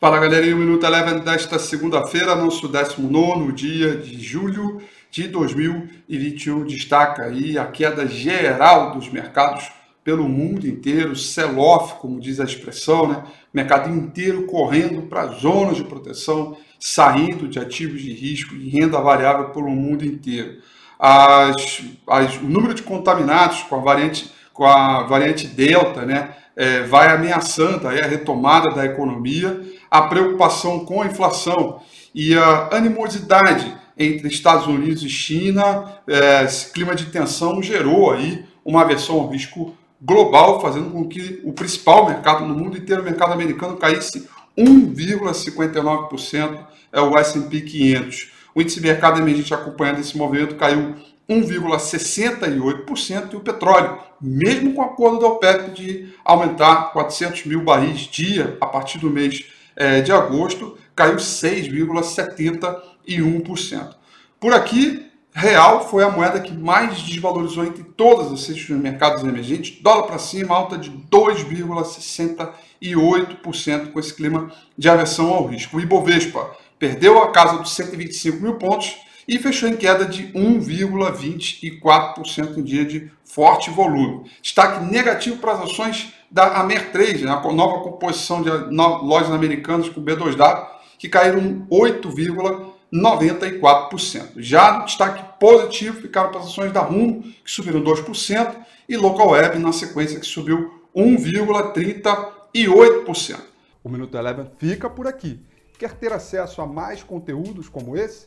Fala galerinha, o Minuto Eleven desta segunda-feira, nosso 19 dia de julho de 2021. Destaca aí a queda geral dos mercados pelo mundo inteiro, sell-off, como diz a expressão, né? Mercado inteiro correndo para zonas de proteção, saindo de ativos de risco e renda variável pelo mundo inteiro. As, as, o número de contaminados com a variante, com a variante Delta, né? É, vai ameaçando a retomada da economia a preocupação com a inflação e a animosidade entre Estados Unidos e China, é, esse clima de tensão gerou aí uma aversão ao risco global, fazendo com que o principal mercado no mundo inteiro, o mercado americano, caísse 1,59%, é o S&P 500. O índice de mercado emergente acompanhando esse movimento caiu 1,68% e o petróleo, mesmo com o acordo da OPEP de aumentar 400 mil barris dia a partir do mês é, de agosto caiu 6,71%. Por aqui, real foi a moeda que mais desvalorizou entre todas as dos mercados emergentes. Dólar para cima, alta de 2,68% com esse clima de aversão ao risco. O Ibovespa perdeu a casa dos 125 mil pontos e fechou em queda de 1,24% em dia de forte volume. Destaque negativo para as ações da Amer3, né, a nova composição de lojas americanas com B2W, que caíram 8,94%. Já no destaque positivo ficaram para as ações da Rumo, que subiram 2%, e Local Web na sequência, que subiu 1,38%. O Minuto Eleven fica por aqui. Quer ter acesso a mais conteúdos como esse?